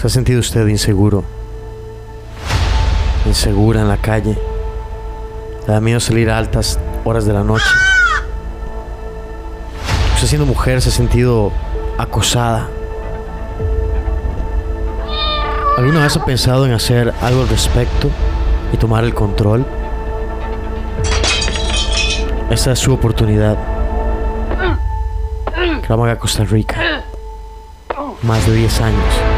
¿Se ha sentido usted inseguro? Insegura en la calle. ¿Le da miedo salir a altas horas de la noche? Usted siendo mujer se ha sentido acosada. ¿Alguna vez ha pensado en hacer algo al respecto y tomar el control? Esta es su oportunidad. Cramaga, Costa Rica. Más de 10 años.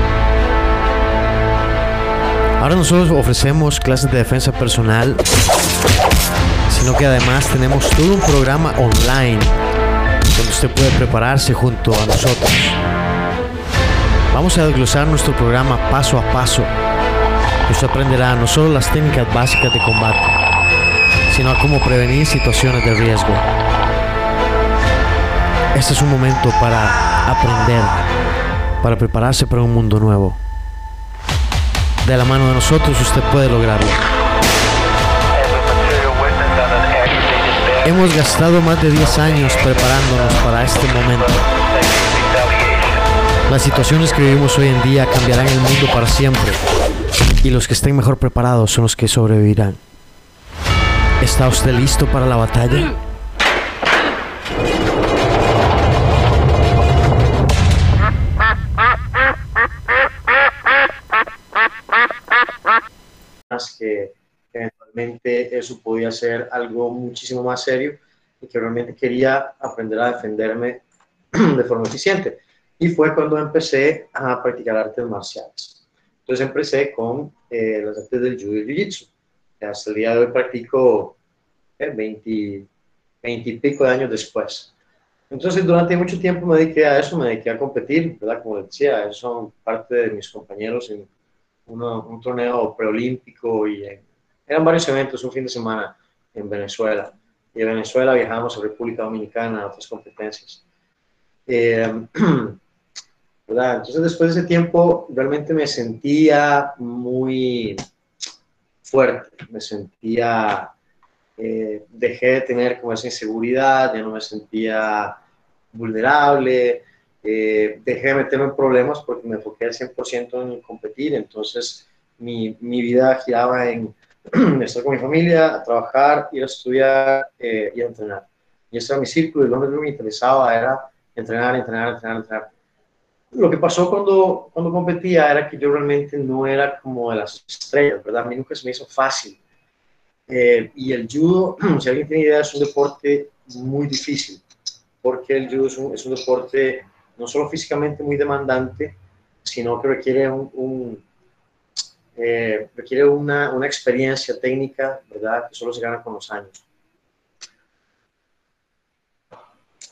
Ahora nosotros ofrecemos clases de defensa personal, sino que además tenemos todo un programa online donde usted puede prepararse junto a nosotros. Vamos a desglosar nuestro programa paso a paso. Usted aprenderá no solo las técnicas básicas de combate, sino a cómo prevenir situaciones de riesgo. Este es un momento para aprender, para prepararse para un mundo nuevo. De la mano de nosotros usted puede lograrlo. Hemos gastado más de 10 años preparándonos para este momento. Las situaciones que vivimos hoy en día cambiarán el mundo para siempre y los que estén mejor preparados son los que sobrevivirán. ¿Está usted listo para la batalla? Eso podía ser algo muchísimo más serio y que realmente quería aprender a defenderme de forma eficiente. Y fue cuando empecé a practicar artes marciales. Entonces empecé con eh, las artes del judo y jiu-jitsu. Hasta el día de hoy practico eh, 20, 20 y pico de años después. Entonces durante mucho tiempo me dediqué a eso, me dediqué a competir, ¿verdad? Como decía, son parte de mis compañeros en uno, un torneo preolímpico y en, eran varios eventos un fin de semana en Venezuela. Y de Venezuela viajamos a República Dominicana a otras competencias. ¿verdad? Entonces después de ese tiempo realmente me sentía muy fuerte, me sentía, eh, dejé de tener como esa inseguridad, ya no me sentía vulnerable, eh, dejé de meterme en problemas porque me enfoqué al 100% en competir, entonces mi, mi vida giraba en estar con mi familia, trabajar, ir a estudiar eh, y a entrenar. Y ese era mi círculo y lo que me interesaba era entrenar, entrenar, entrenar, entrenar. Lo que pasó cuando, cuando competía era que yo realmente no era como de las estrellas, ¿verdad? A mí nunca se me hizo fácil. Eh, y el judo, si alguien tiene idea, es un deporte muy difícil, porque el judo es un, es un deporte no solo físicamente muy demandante, sino que requiere un, un eh, requiere una, una, experiencia técnica, ¿verdad? Que solo se gana con los años.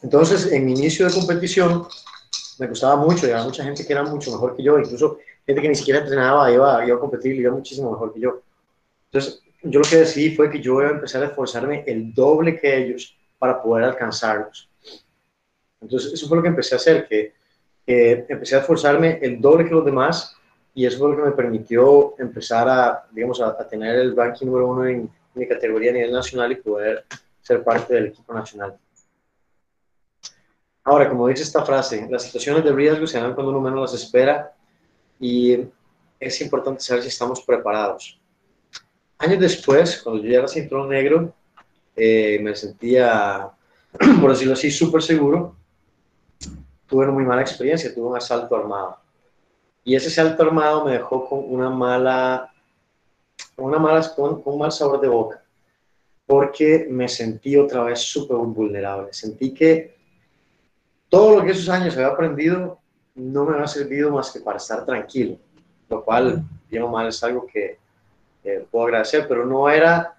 Entonces, en mi inicio de competición, me gustaba mucho, había mucha gente que era mucho mejor que yo, incluso gente que ni siquiera entrenaba, iba, iba a competir, iba muchísimo mejor que yo. Entonces, yo lo que decidí fue que yo iba a empezar a esforzarme el doble que ellos para poder alcanzarlos. Entonces, eso fue lo que empecé a hacer, que empecé a esforzarme el doble que los demás y eso fue lo que me permitió empezar a, digamos, a, a tener el ranking número uno en mi categoría a nivel nacional y poder ser parte del equipo nacional. Ahora, como dice esta frase, las situaciones de riesgo se dan cuando uno menos las espera y es importante saber si estamos preparados. Años después, cuando yo ya era cinturón negro, eh, me sentía, por decirlo así, súper seguro. Tuve una muy mala experiencia, tuve un asalto armado. Y ese asalto armado me dejó con una mala, una mala un mal sabor de boca, porque me sentí otra vez súper vulnerable. Sentí que todo lo que esos años había aprendido no me había servido más que para estar tranquilo, lo cual, bien o mal, es algo que eh, puedo agradecer, pero no era,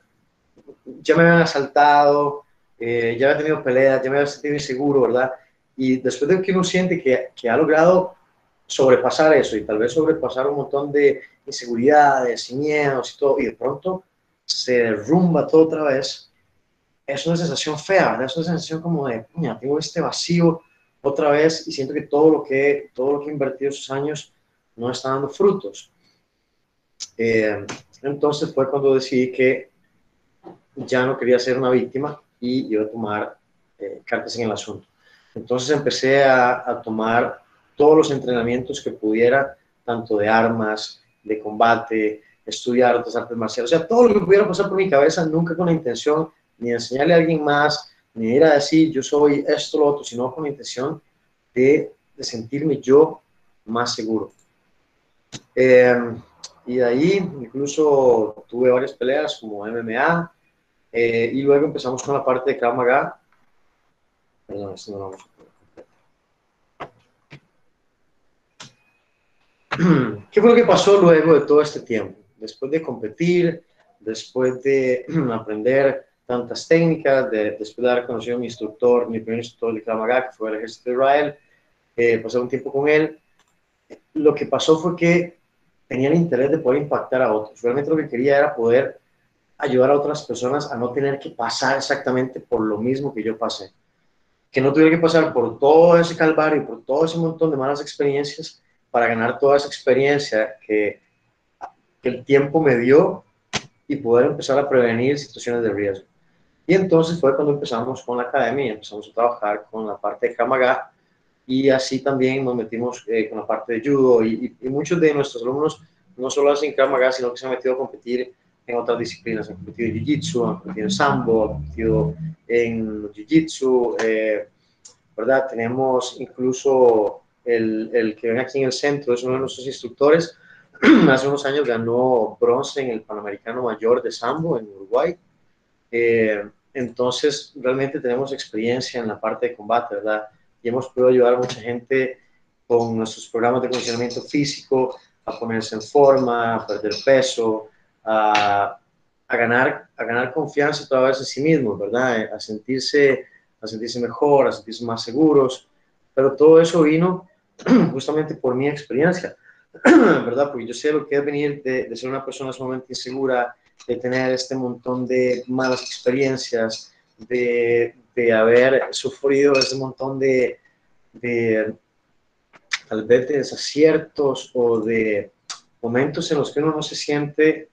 ya me habían asaltado, eh, ya había tenido peleas, ya me había sentido inseguro, ¿verdad? Y después de que uno siente que ha logrado sobrepasar eso y tal vez sobrepasar un montón de inseguridades y miedos y todo, y de pronto se derrumba todo otra vez, es una sensación fea. Es una sensación como de, mira, tengo este vacío otra vez y siento que todo lo que, todo lo que he invertido esos años no está dando frutos. Eh, entonces fue cuando decidí que ya no quería ser una víctima y iba a tomar eh, cartas en el asunto. Entonces empecé a, a, tomar todos los entrenamientos que pudiera tanto de armas, de combate, estudiar otras artes marciales, o sea, todo lo que pudiera pasar por mi cabeza, nunca con la intención ni de enseñarle a alguien más, ni ir a decir yo soy esto, lo otro, sino con la intención de, de sentirme yo más seguro. Eh, y de ahí incluso tuve varias peleas como MMA eh, y luego empezamos con la parte de Krav Maga. Perdón, esto no lo vamos ¿Qué fue lo que pasó luego de todo este tiempo? Después de competir, después de aprender tantas técnicas, de, después de haber conocido a mi instructor, mi primer instructor de Krav Maga, que fue el ejército de Israel, eh, pasé un tiempo con él, lo que pasó fue que tenía el interés de poder impactar a otros. Realmente lo que quería era poder ayudar a otras personas a no tener que pasar exactamente por lo mismo que yo pasé. Que no tuviera que pasar por todo ese calvario, por todo ese montón de malas experiencias para ganar toda esa experiencia que, el tiempo me dio y poder empezar a prevenir situaciones de riesgo. Y entonces fue cuando empezamos con la academia empezamos a trabajar con la parte de Kamaga, y así también nos metimos eh, con la parte de judo y, muchos de nuestros alumnos no solo hacen Krav Maga, sino que se han metido a competir en otras disciplinas, han competido en Jiu-Jitsu, han competido en Sambo, han competido en Jiu-Jitsu, eh, ¿verdad? Tenemos incluso el, el, que ven aquí en el centro, es uno de nuestros instructores, hace unos años ganó bronce en el Panamericano Mayor de Sambo en Uruguay. Eh, entonces, realmente tenemos experiencia en la parte de combate, ¿verdad? y hemos podido ayudar a mucha gente con nuestros programas de condicionamiento físico a ponerse en forma, a perder peso, a, a ganar, a ganar confianza toda vez en sí mismos, ¿verdad? A sentirse, a sentirse mejor, a sentirse más seguros. Pero todo eso vino justamente por mi experiencia, ¿verdad? Porque yo sé lo que es venir de, ser una persona sumamente insegura, de tener este montón de malas experiencias, de, de haber sufrido ese montón de, de, tal vez de desaciertos o de momentos en los que uno no se siente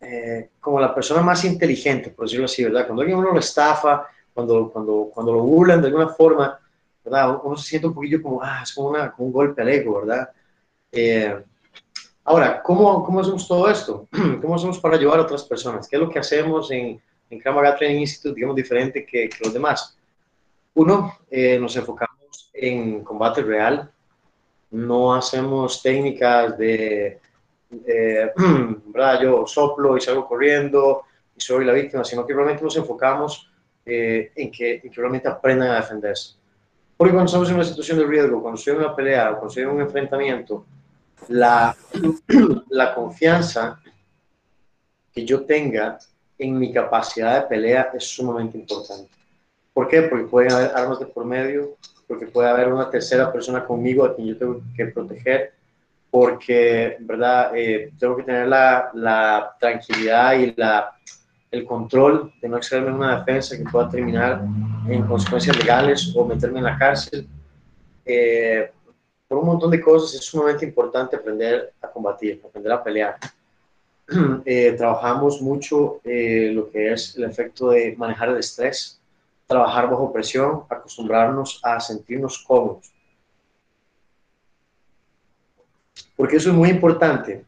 eh, como la persona más inteligente, por decirlo así, ¿verdad? Cuando alguien uno lo estafa, cuando, cuando, cuando lo burlan de alguna forma, ¿verdad? Uno se siente un poquillo como, ah, es como, una, un golpe al ego, ¿verdad? Eh, ahora, ¿cómo, ¿cómo hacemos todo esto? ¿Cómo hacemos para ayudar a otras personas? ¿Qué es lo que hacemos en, en Krav Training Institute, digamos, diferente que, los demás. Uno, eh, nos enfocamos en combate real, no hacemos técnicas de, eh, Yo soplo y salgo corriendo y soy la víctima, sino que realmente nos enfocamos eh, en, que, en, que, realmente aprendan a defenderse. Porque cuando estamos en una situación de riesgo, cuando estoy en una pelea o cuando estoy en un enfrentamiento, la, la confianza que yo tenga en mi capacidad de pelea es sumamente importante. ¿Por qué? Porque pueden haber armas de por medio, porque puede haber una tercera persona conmigo a quien yo tengo que proteger, porque, ¿verdad? Eh, tengo que tener la, la, tranquilidad y la, el control de no excederme en una defensa que pueda terminar en consecuencias legales o meterme en la cárcel. Eh, por un montón de cosas es sumamente importante aprender a combatir, aprender a pelear. Eh, trabajamos mucho eh, lo que es el efecto de manejar el estrés, trabajar bajo presión, acostumbrarnos a sentirnos cómodos. Porque eso es muy importante.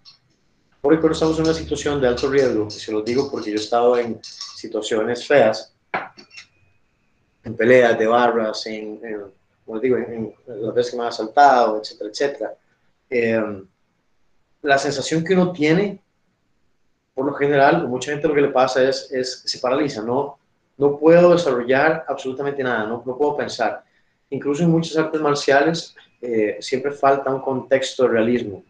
Porque cuando estamos en una situación de alto riesgo, se lo digo porque yo he estado en situaciones feas, en peleas de barras, en, como digo, en, las veces que me han asaltado, etcétera, etcétera. Eh, la sensación que uno tiene por lo general, mucha gente lo que le pasa es, es se paraliza, no, no puedo desarrollar absolutamente nada, no, no puedo pensar. Incluso en muchas artes marciales eh, siempre falta un contexto de realismo,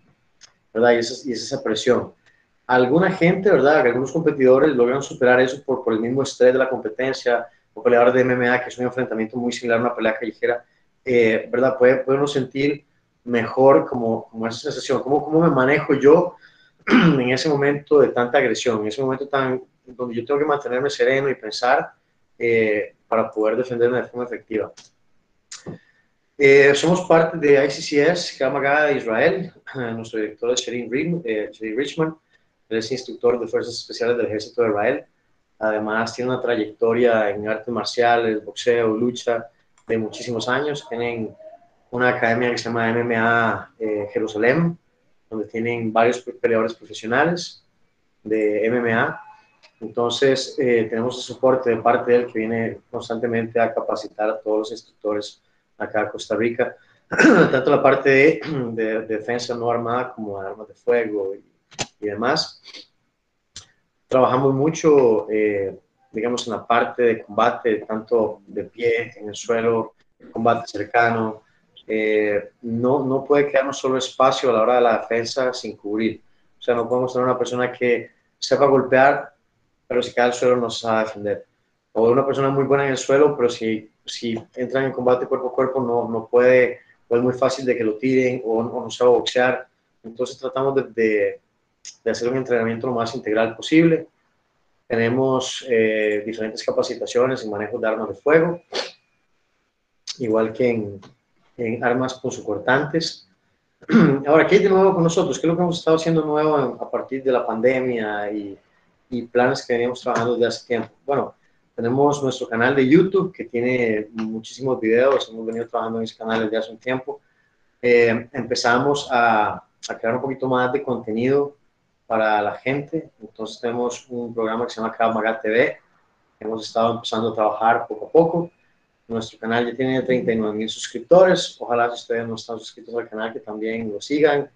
¿verdad? Y, es, y es esa presión. Alguna gente, ¿verdad? Algunos competidores logran superar eso por, por el mismo estrés de la competencia, o peleadores de MMA, que es un enfrentamiento muy similar a una pelea callejera, eh, ¿verdad? Puede, puede uno sentir mejor como, como esa sensación, ¿Cómo, cómo me manejo yo en ese momento de tanta agresión, en ese momento tan, donde yo tengo que mantenerme sereno y pensar eh, para poder defenderme de forma efectiva. Eh, somos parte de ICCS, Kamaga de Israel. Nuestro director es Sherin, eh, Richman. Él es instructor de Fuerzas Especiales del Ejército de Israel. Además, tiene una trayectoria en artes marciales, boxeo, lucha de muchísimos años. Tienen una academia que se llama MMA Jerusalén, donde tienen varios peleadores profesionales de MMA. Entonces, eh, tenemos el soporte de parte de él que viene constantemente a capacitar a todos los instructores acá en Costa Rica, tanto la parte de, defensa no armada como armas de fuego y, demás. Trabajamos mucho, eh, digamos, en la parte de combate, tanto de pie, en el suelo, combate cercano, eh, no, no puede quedarnos solo espacio a la hora de la defensa sin cubrir. O sea, no podemos tener una persona que sepa golpear, pero si cae al suelo no sabe defender. O una persona muy buena en el suelo, pero si, si entra en combate cuerpo a cuerpo no, no puede, o es muy fácil de que lo tiren o, no sabe boxear. Entonces tratamos de, de, hacer un entrenamiento lo más integral posible. Tenemos eh, diferentes capacitaciones en manejo de armas de fuego, igual que en, en armas punzocortantes. Ahora, ¿qué hay de nuevo con nosotros? ¿Qué es lo que hemos estado haciendo nuevo a partir de la pandemia y, y planes que veníamos trabajando desde hace tiempo? Bueno, tenemos nuestro canal de YouTube que tiene muchísimos videos, hemos venido trabajando en ese canal desde hace un tiempo. Eh, empezamos a, a, crear un poquito más de contenido para la gente, entonces tenemos un programa que se llama Maga TV, hemos estado empezando a trabajar poco a poco. Nuestro canal ya tiene 39 mil suscriptores. Ojalá si ustedes no están suscritos al canal que también lo sigan.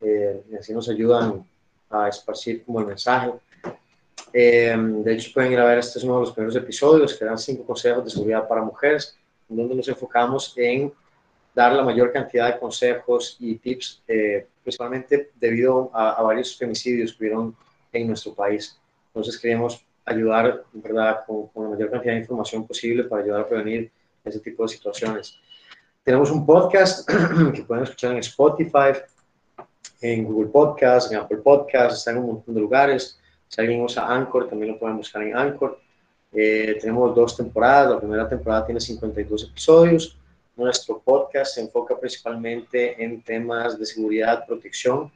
Eh, y así nos ayudan a esparcir como el mensaje. Eh, de hecho, pueden ir a ver, este es uno de los primeros episodios que dan cinco consejos de seguridad para mujeres, donde nos enfocamos en dar la mayor cantidad de consejos y tips, eh, principalmente debido a, varios femicidios que hubieron en nuestro país. Entonces queremos ayudar, ¿verdad?, con, la mayor cantidad de información posible para ayudar a prevenir ese tipo de situaciones. Tenemos un podcast que pueden escuchar en Spotify, en Google Podcast, en Apple Podcast, está en un montón de lugares. Si alguien usa Anchor, también lo pueden buscar en Anchor. Eh, tenemos dos temporadas. La primera temporada tiene 52 episodios. Nuestro podcast se enfoca principalmente en temas de seguridad, protección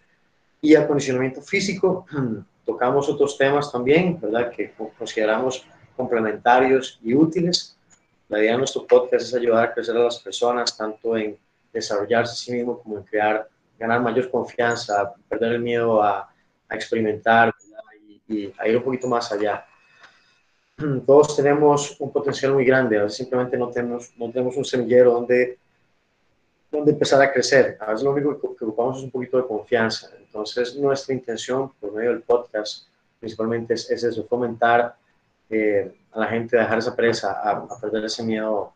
y acondicionamiento físico. tocamos otros temas también, ¿verdad? Que consideramos complementarios y útiles. La idea de nuestro podcast es ayudar a crecer a las personas, tanto en desarrollarse a sí mismo como en crear, ganar mayor confianza, perder el miedo a, a experimentar y, a ir un poquito más allá. Todos tenemos un potencial muy grande, a veces simplemente no tenemos, no tenemos un semillero donde donde empezar a crecer. A veces lo único que ocupamos es un poquito de confianza. Entonces, nuestra intención por medio del podcast principalmente es, eso, fomentar eh, a la gente a dejar esa presa, a, perder ese miedo,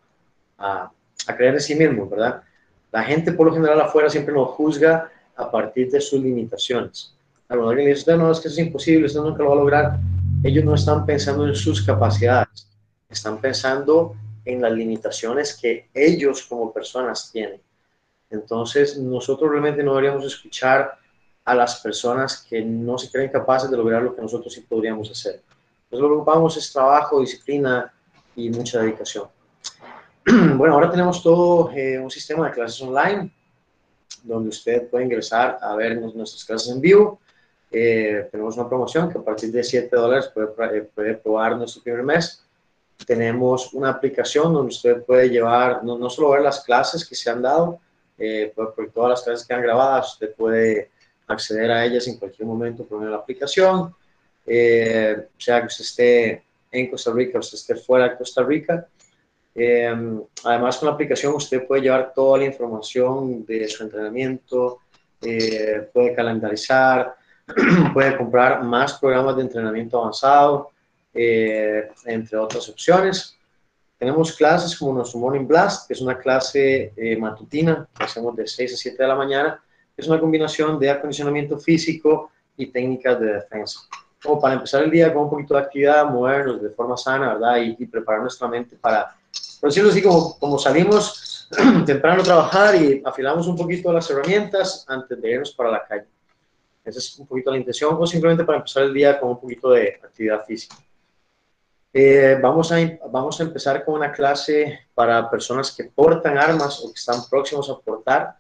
a, a, creer en sí mismo, ¿verdad? La gente por lo general afuera siempre nos juzga a partir de sus limitaciones. Cuando alguien dice, no, es que eso es imposible, usted nunca lo va a lograr, ellos no están pensando en sus capacidades, están pensando en las limitaciones que ellos como personas tienen. Entonces, nosotros realmente no deberíamos escuchar a las personas que no se creen capaces de lograr lo que nosotros sí podríamos hacer. Entonces, lo que ocupamos es trabajo, disciplina y mucha dedicación. Bueno, ahora tenemos todo eh, un sistema de clases online donde usted puede ingresar a ver nuestras clases en vivo. Eh, tenemos una promoción que a partir de 7 dólares puede, eh, puede probar nuestro primer mes tenemos una aplicación donde usted puede llevar, no, no, solo ver las clases que se han dado, eh, por, todas las clases que han grabadas, usted puede acceder a ellas en cualquier momento por medio de la aplicación, eh, sea que usted esté en Costa Rica o usted esté fuera de Costa Rica. Eh, además, con la aplicación usted puede llevar toda la información de su entrenamiento, eh, puede calendarizar, puede comprar más programas de entrenamiento avanzado, entre otras opciones. Tenemos clases como nuestro Morning Blast, que es una clase eh, matutina que hacemos de 6 a 7 de la mañana. Es una combinación de acondicionamiento físico y técnicas de defensa. Como para empezar el día con un poquito de actividad, movernos de forma sana, ¿verdad? Y, preparar nuestra mente para, por decirlo así, como, como salimos temprano a trabajar y afilamos un poquito las herramientas antes de irnos para la calle. Esa es un poquito la intención, o simplemente para empezar el día con un poquito de actividad física. Eh, vamos, a, vamos a empezar con una clase para personas que portan armas o que están próximos a portar,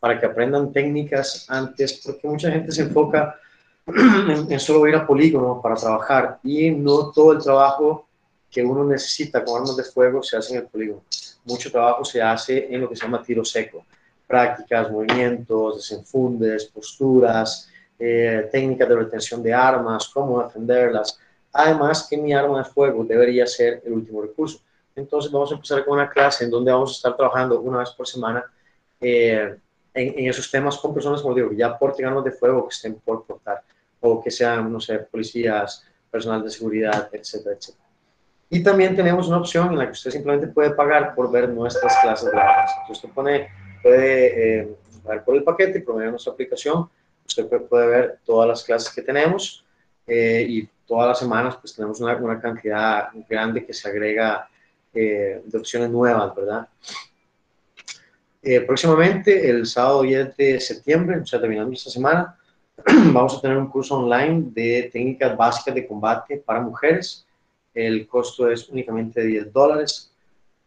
para que aprendan técnicas antes, porque mucha gente se enfoca en, solo ir a polígono para trabajar y no todo el trabajo que uno necesita con armas de fuego se hace en el polígono. Mucho trabajo se hace en lo que se llama tiro seco. Prácticas, movimientos, desenfundes, posturas, eh, técnicas de retención de armas, cómo defenderlas. Además que mi arma de fuego debería ser el último recurso. Entonces vamos a empezar con una clase en donde vamos a estar trabajando una vez por semana eh, en, esos temas con personas, como digo, ya porten armas de fuego que estén por portar o que sean, no sé, policías, personal de seguridad, etcétera, etcétera. Y también tenemos una opción en la que usted simplemente puede pagar por ver nuestras clases grabadas. Entonces usted pone, puede eh, por el paquete y promover nuestra aplicación. Usted puede, ver todas las clases que tenemos eh, y todas las semanas pues tenemos una, una cantidad grande que se agrega eh, de opciones nuevas, ¿verdad? próximamente, el sábado 10 de septiembre, o sea, terminando esta semana, vamos a tener un curso online de técnicas básicas de combate para mujeres. El costo es únicamente 10 dólares.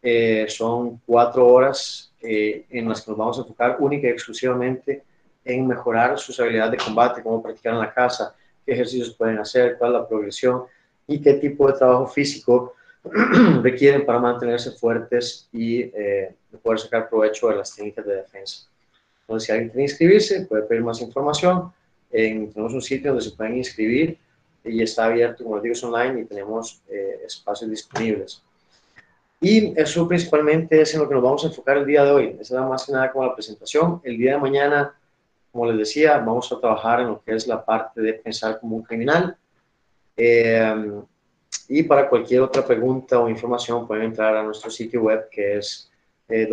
Eh, son cuatro horas eh, en las que nos vamos a enfocar única y exclusivamente en mejorar sus habilidades de combate, cómo practicar en la casa, qué ejercicios pueden hacer, cuál es la progresión y qué tipo de trabajo físico requieren para mantenerse fuertes y eh, poder sacar provecho de las técnicas de defensa. Entonces, si alguien quiere inscribirse, puede pedir más información tenemos un sitio donde se pueden inscribir y está abierto, como les digo, es online y tenemos eh, espacios disponibles. Y eso principalmente es en lo que nos vamos a enfocar el día de hoy. Esa era más que nada como la presentación. El día de mañana, como les decía, vamos a trabajar en lo que es la parte de pensar como un criminal. Eh, y para cualquier otra pregunta o información pueden entrar a nuestro sitio web que es eh,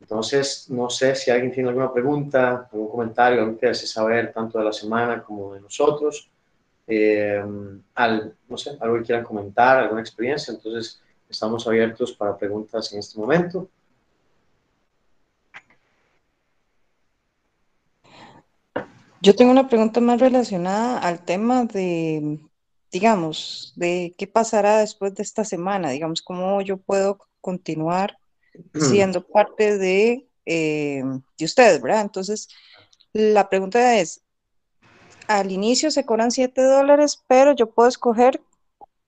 entonces, no sé si alguien tiene alguna pregunta, algún comentario, algo que desee saber tanto de la semana como de nosotros, eh, no sé, algo que quieran comentar, alguna experiencia. Entonces, estamos abiertos para preguntas en este momento. Yo tengo una pregunta más relacionada al tema de, digamos, de qué pasará después de esta semana, digamos, cómo yo puedo continuar siendo parte de, eh, de ustedes, ¿verdad? Entonces, la pregunta es, al inicio se cobran 7 dólares, pero yo puedo escoger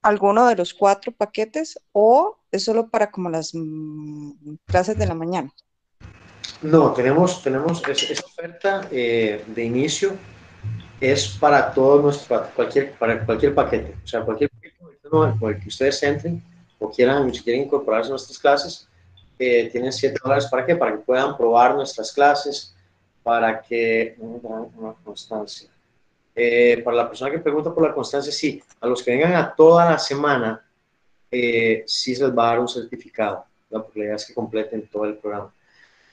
alguno de los cuatro paquetes o es solo para como las mm, clases de la mañana. No, tenemos, tenemos esa oferta eh, de inicio es para todo nuestro, cualquier, para cualquier paquete, o sea, cualquier paquete por el que ustedes entren o quieran, si quieren incorporarse a nuestras clases, tienen 7 dólares para qué? Para que puedan probar nuestras clases, para que... Una, constancia. Eh, para la persona que pregunta por la constancia, sí. A los que vengan a toda la semana, eh, sí se les va a dar un certificado, la porque la idea es que completen todo el programa.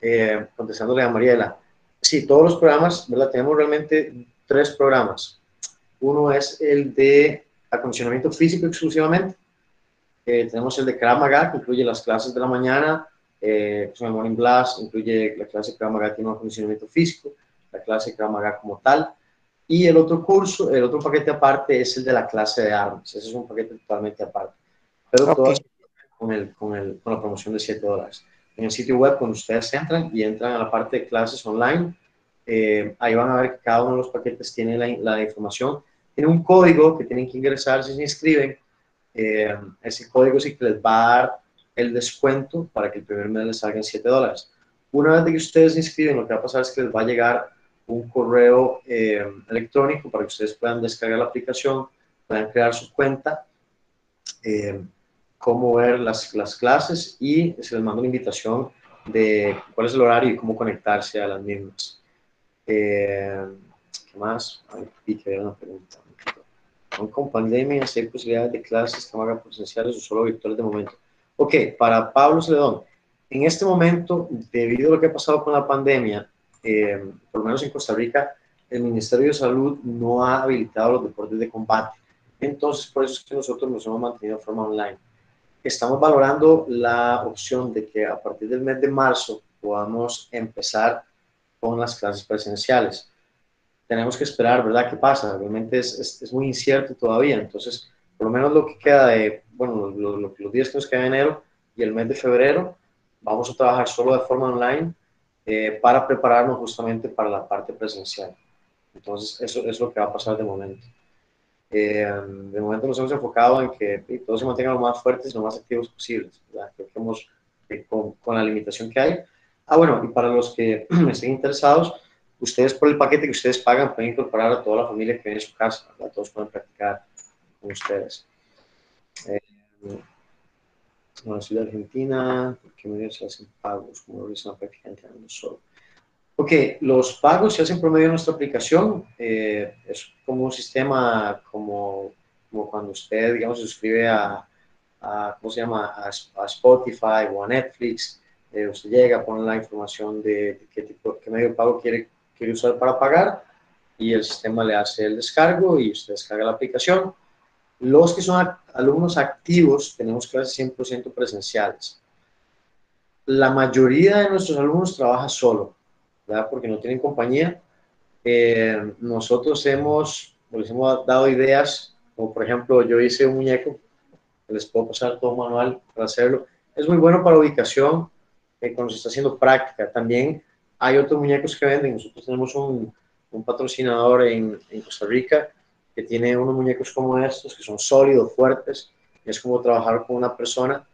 Eh, contestándole a Mariela, sí, todos los programas, ¿verdad? Tenemos realmente tres programas. Uno es el de acondicionamiento físico exclusivamente. tenemos el de Krav que incluye las clases de la mañana, eh, el Morning Blast incluye la clase Krav Maga tiene un acondicionamiento físico, la clase Maga como tal, y el otro curso, el otro paquete aparte es el de la clase de armas, ese es un paquete totalmente aparte, pero todas con, el, con, el, con la promoción de 7 dólares. En el sitio web, cuando ustedes entran y entran a la parte de clases online, eh, ahí van a ver que cada uno de los paquetes tiene la, la, información, tiene un código que tienen que ingresar si se inscriben, eh, ese código sí que les va a dar el descuento para que el primer mes les salga en 7 dólares. Una vez que ustedes se inscriben, lo que va a pasar es que les va a llegar un correo eh, electrónico para que ustedes puedan descargar la aplicación, puedan crear su cuenta, eh, cómo ver las, las, clases y se les manda una invitación de cuál es el horario y cómo conectarse a las mismas. Eh, ¿Qué más? Ay, que una pregunta. Con pandemia, ¿hay posibilidades de clases que hagan presenciales o solo virtuales de momento? Ok, para Pablo Celedón, en este momento, debido a lo que ha pasado con la pandemia, eh, por lo menos en Costa Rica, el Ministerio de Salud no ha habilitado los deportes de combate. Entonces, por eso es que nosotros nos hemos mantenido de forma online. Estamos valorando la opción de que a partir del mes de marzo podamos empezar con las clases presenciales. Tenemos que esperar, ¿verdad? ¿Qué pasa? Realmente es, es, es muy incierto todavía. Entonces, por lo menos lo que queda de, bueno, los días que nos queda de enero y el mes de febrero, vamos a trabajar solo de forma online eh, para prepararnos justamente para la parte presencial. Entonces, eso, es lo que va a pasar de momento. Eh, de momento nos hemos enfocado en que todos se mantengan lo más fuertes y lo más activos posibles. Creo que hemos con, con, la limitación que hay. Ah, bueno, y para los que estén interesados, ustedes por el paquete que ustedes pagan pueden incorporar a toda la familia que viene a su casa, todos pueden practicar con ustedes. Eh, bueno, soy de Argentina, porque medio se hacen pagos, como lo realizan prácticamente solo. Ok, los pagos se hacen por medio de nuestra aplicación. Eh, es como un sistema como, como, cuando usted, digamos, se suscribe a, a ¿cómo se llama? A, Spotify o a Netflix. Eh, usted llega, pone la información de, qué tipo, qué medio de pago quiere, quiere usar para pagar y el sistema le hace el descargo y usted descarga la aplicación. Los que son alumnos activos tenemos clases 100% presenciales. La mayoría de nuestros alumnos trabaja solo porque no tienen compañía. Eh, nosotros hemos, les hemos dado ideas, como por ejemplo, yo hice un muñeco, les puedo pasar todo manual para hacerlo. Es muy bueno para ubicación eh, cuando se está haciendo práctica. También hay otros muñecos que venden. Nosotros tenemos un, patrocinador en, Costa Rica que tiene unos muñecos como estos, que son sólidos, fuertes. Es como trabajar con una persona.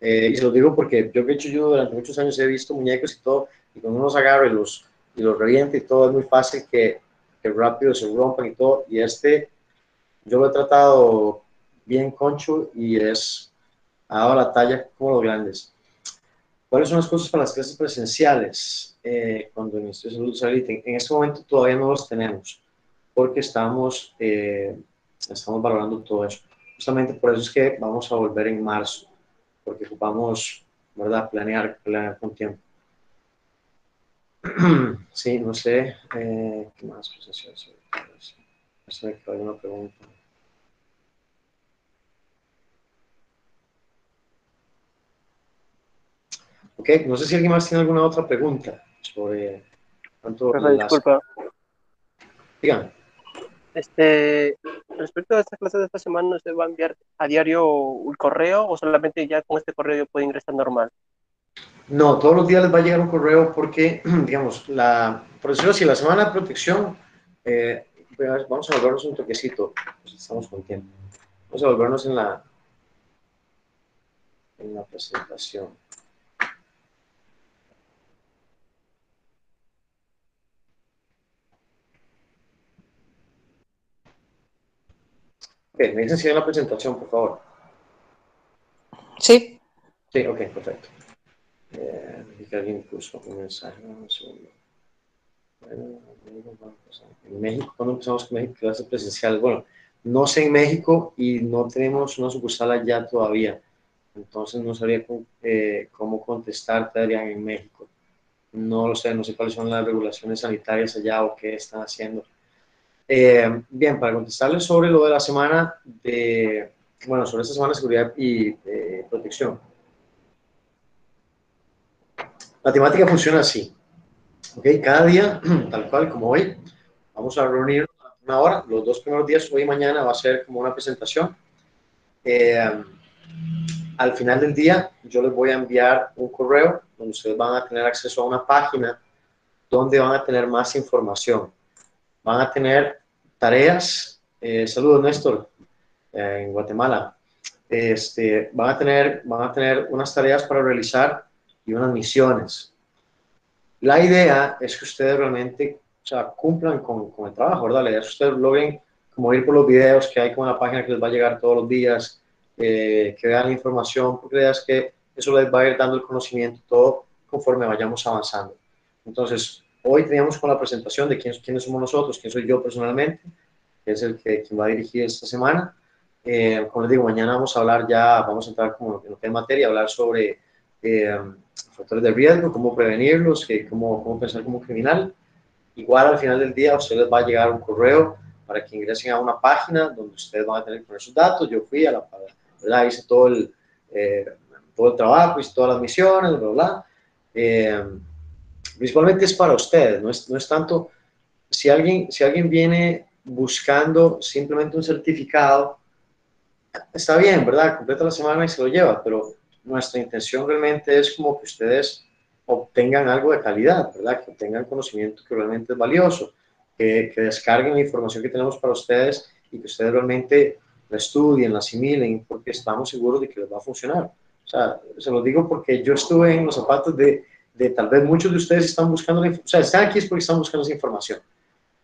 Eh, y se lo digo porque yo que he hecho yo durante muchos años he visto muñecos y todo, y cuando uno los agarra y los, y los revienta y todo, es muy fácil que, que rápido se rompan y todo. Y este, yo lo he tratado bien concho y es, ha dado la talla como los grandes. ¿Cuáles son las cosas para las clases presenciales eh, cuando el Ministerio de Salud En este momento todavía no los tenemos porque estamos, eh, estamos valorando todo eso. Justamente por eso es que vamos a volver en marzo, porque ocupamos, ¿verdad?, planear, planear con tiempo. Sí, no sé. Eh, ¿Qué más? No sé que hay una pregunta. Ok, no sé si alguien más tiene alguna otra pregunta sobre cuánto. Disculpa. Dígame. Este, respecto a esta clase de esta semana, ¿usted va a enviar a diario un correo o solamente ya con este correo puede ingresar normal? No, todos los días les va a llegar un correo porque, digamos, la, por decirlo así, la semana de protección, eh, vamos a volvernos un toquecito, pues estamos con tiempo. Vamos a volvernos en la, en la presentación. Ok, me dicen si hay la presentación, por favor. Sí. Sí, ok, perfecto. Eh, alguien puso un mensaje, un segundo. en México, cuando empezamos con México, clase presencial, bueno, no sé en México y no tenemos una sucursal allá todavía, entonces no sabría cómo, eh, cómo contestarte, Adrián, en México. No lo sé, no sé cuáles son las regulaciones sanitarias allá o qué están haciendo. Eh, bien, para contestarles sobre lo de la semana de, bueno, sobre esta semana de seguridad y eh, protección. La temática funciona así. ¿ok? Cada día, tal cual como hoy, vamos a reunir una hora. Los dos primeros días, hoy y mañana, va a ser como una presentación. Eh, al final del día, yo les voy a enviar un correo donde ustedes van a tener acceso a una página donde van a tener más información. Van a tener tareas. Eh, saludos, Néstor, eh, en Guatemala. Este, van, a tener, van a tener unas tareas para realizar y unas misiones. La idea es que ustedes realmente o sea, cumplan con, con, el trabajo, ¿verdad? La idea es que ustedes logren como ir por los videos que hay con la página que les va a llegar todos los días, eh, que vean la información, porque la idea es que eso les va a ir dando el conocimiento todo conforme vayamos avanzando. Entonces, hoy teníamos con la presentación de quiénes, quiénes somos nosotros, quién soy yo personalmente, que es el que quien va a dirigir esta semana. Eh, como les digo, mañana vamos a hablar ya, vamos a entrar como en lo que es materia, hablar sobre eh, factores de riesgo, cómo prevenirlos, que, cómo, cómo pensar como criminal. Igual al final del día a ustedes va a llegar un correo para que ingresen a una página donde ustedes van a tener que poner sus datos. Yo fui a la, ¿verdad? Hice todo el, eh, todo el trabajo, hice todas las misiones, bla, bla. Eh, principalmente es para ustedes, no es, no es tanto, si alguien, si alguien viene buscando simplemente un certificado, está bien, ¿verdad? Completa la semana y se lo lleva, pero nuestra intención realmente es como que ustedes obtengan algo de calidad, ¿verdad? Que obtengan conocimiento que realmente es valioso, que, que descarguen la información que tenemos para ustedes y que ustedes realmente la estudien, la asimilen, porque estamos seguros de que les va a funcionar. O sea, se lo digo porque yo estuve en los zapatos de, de tal vez muchos de ustedes están buscando, o sea, están aquí es porque están buscando esa información.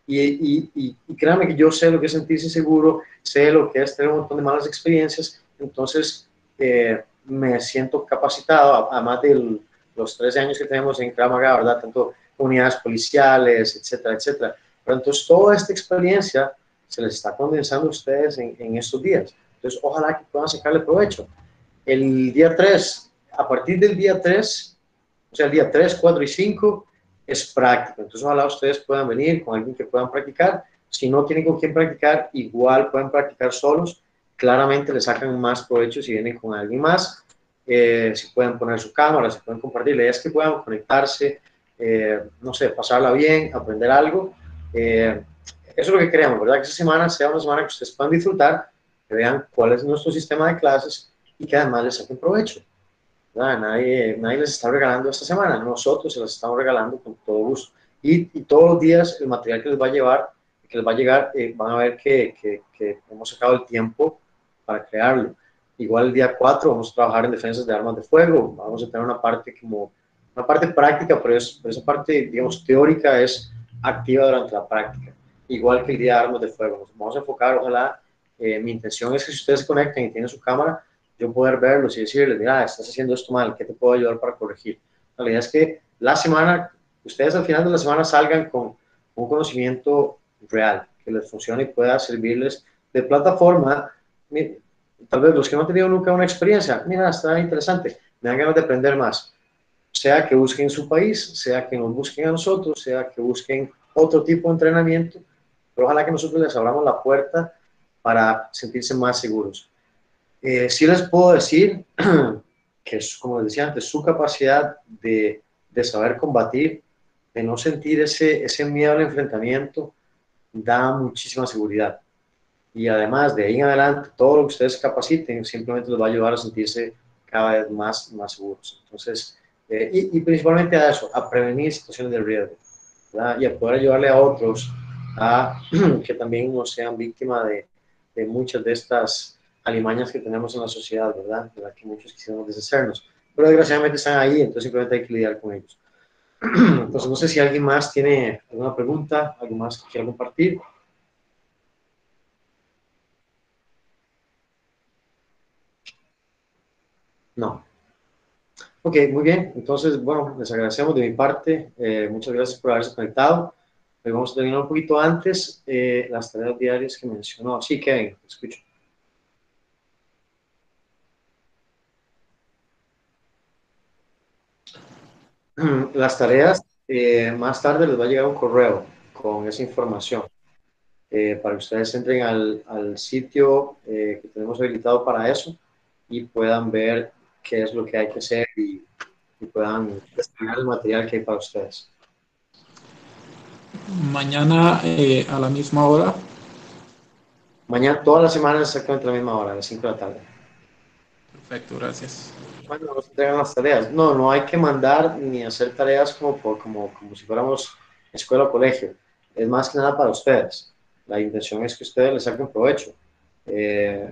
Y, y, y, créanme que yo sé lo que es sentirse seguro, sé lo que es tener un montón de malas experiencias, entonces eh, me siento capacitado, además de los 13 años que tenemos en Kramaga, ¿verdad? Tanto unidades policiales, etcétera, etcétera. Pero entonces toda esta experiencia se les está condensando a ustedes en, en estos días. Entonces, ojalá que puedan sacarle provecho. El día 3, a partir del día 3, o sea, el día 3, 4 y 5, es práctico. Entonces, ojalá ustedes puedan venir con alguien que puedan practicar. Si no tienen con quién practicar, igual pueden practicar solos. Claramente le sacan más provecho si vienen con alguien más. Eh, si pueden poner su cámara, si pueden compartir. La idea es que puedan conectarse, eh, no sé, pasarla bien, aprender algo. Eh, eso es lo que queremos, ¿verdad? Que esa semana sea una semana que ustedes puedan disfrutar, que vean cuál es nuestro sistema de clases y que además les saquen provecho. Nadie, nadie les está regalando esta semana, nosotros se las estamos regalando con todo gusto. Y, y, todos los días el material que les va a llevar, que les va a llegar, eh, van a ver que, que, que, hemos sacado el tiempo para crearlo. Igual el día 4 vamos a trabajar en defensas de armas de fuego, vamos a tener una parte como, una parte práctica, pero, es, esa parte, digamos, teórica es activa durante la práctica, igual que el día de armas de fuego. Nos vamos a enfocar, ojalá, eh, mi intención es que si ustedes conecten y tienen su cámara, yo poder verlos y decirles, mira, estás haciendo esto mal, ¿qué te puedo ayudar para corregir? La realidad es que la semana, ustedes al final de la semana salgan con un conocimiento real, que les funcione y pueda servirles de plataforma. Tal vez los que no han tenido nunca una experiencia, mira, está interesante, me dan ganas de aprender más. Sea que busquen su país, sea que nos busquen a nosotros, sea que busquen otro tipo de entrenamiento, pero ojalá que nosotros les abramos la puerta para sentirse más seguros. Eh, sí les puedo decir que, como les decía antes, su capacidad de, de saber combatir, de no sentir ese, ese miedo al enfrentamiento, da muchísima seguridad. Y además, de ahí en adelante, todo lo que ustedes capaciten simplemente les va a ayudar a sentirse cada vez más, más seguros. Entonces, eh, y, y, principalmente a eso, a prevenir situaciones de riesgo ¿verdad? y a poder ayudarle a otros a que también no sean víctimas de, de muchas de estas alimañas que tenemos en la sociedad, ¿verdad? ¿verdad? Que muchos quisiéramos deshacernos. Pero desgraciadamente están ahí, entonces simplemente hay que lidiar con ellos. Entonces, no sé si alguien más tiene alguna pregunta, algo más que quiera compartir. No. Ok, muy bien. Entonces, bueno, les agradecemos de mi parte. Eh, muchas gracias por haberse conectado. Hoy vamos a terminar un poquito antes eh, las tareas diarias que mencionó. Sí, Kevin, escucho. Las tareas, eh, más tarde les va a llegar un correo con esa información eh, para que ustedes entren al, al sitio eh, que tenemos habilitado para eso y puedan ver qué es lo que hay que hacer y, y puedan descargar el material que hay para ustedes. Mañana a la misma hora. Mañana, toda la semana exactamente a la misma hora, a las 5 de la tarde. Perfecto, gracias cuando nos entregan las tareas. No, no hay que mandar ni hacer tareas como, por, como, como si fuéramos escuela o colegio. Es más que nada para ustedes. La intención es que ustedes les saquen provecho. Eh,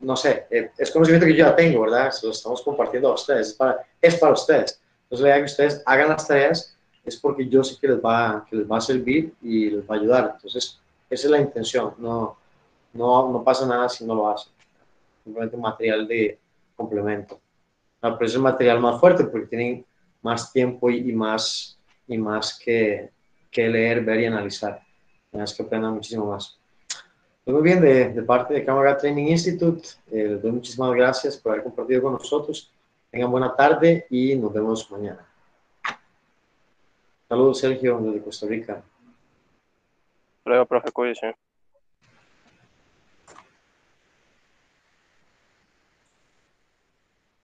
no sé, eh, es conocimiento que yo ya tengo, ¿verdad? Se lo estamos compartiendo a ustedes. Es para, es para ustedes. Entonces, la idea que ustedes hagan las tareas es porque yo sé que les va, que les va a servir y les va a ayudar. Entonces, esa es la intención. No, no, no pasa nada si no lo hacen. Simplemente un material de, complemento. pero es el material más fuerte porque tienen más tiempo y, más, y más que, que, leer, ver y analizar. Es que aprendan muchísimo más. Muy bien, de, de parte de Cámara Training Institute, eh, les doy muchísimas gracias por haber compartido con nosotros. Tengan buena tarde y nos vemos mañana. Saludos, Sergio, desde Costa Rica. Luego, profe, cuídese.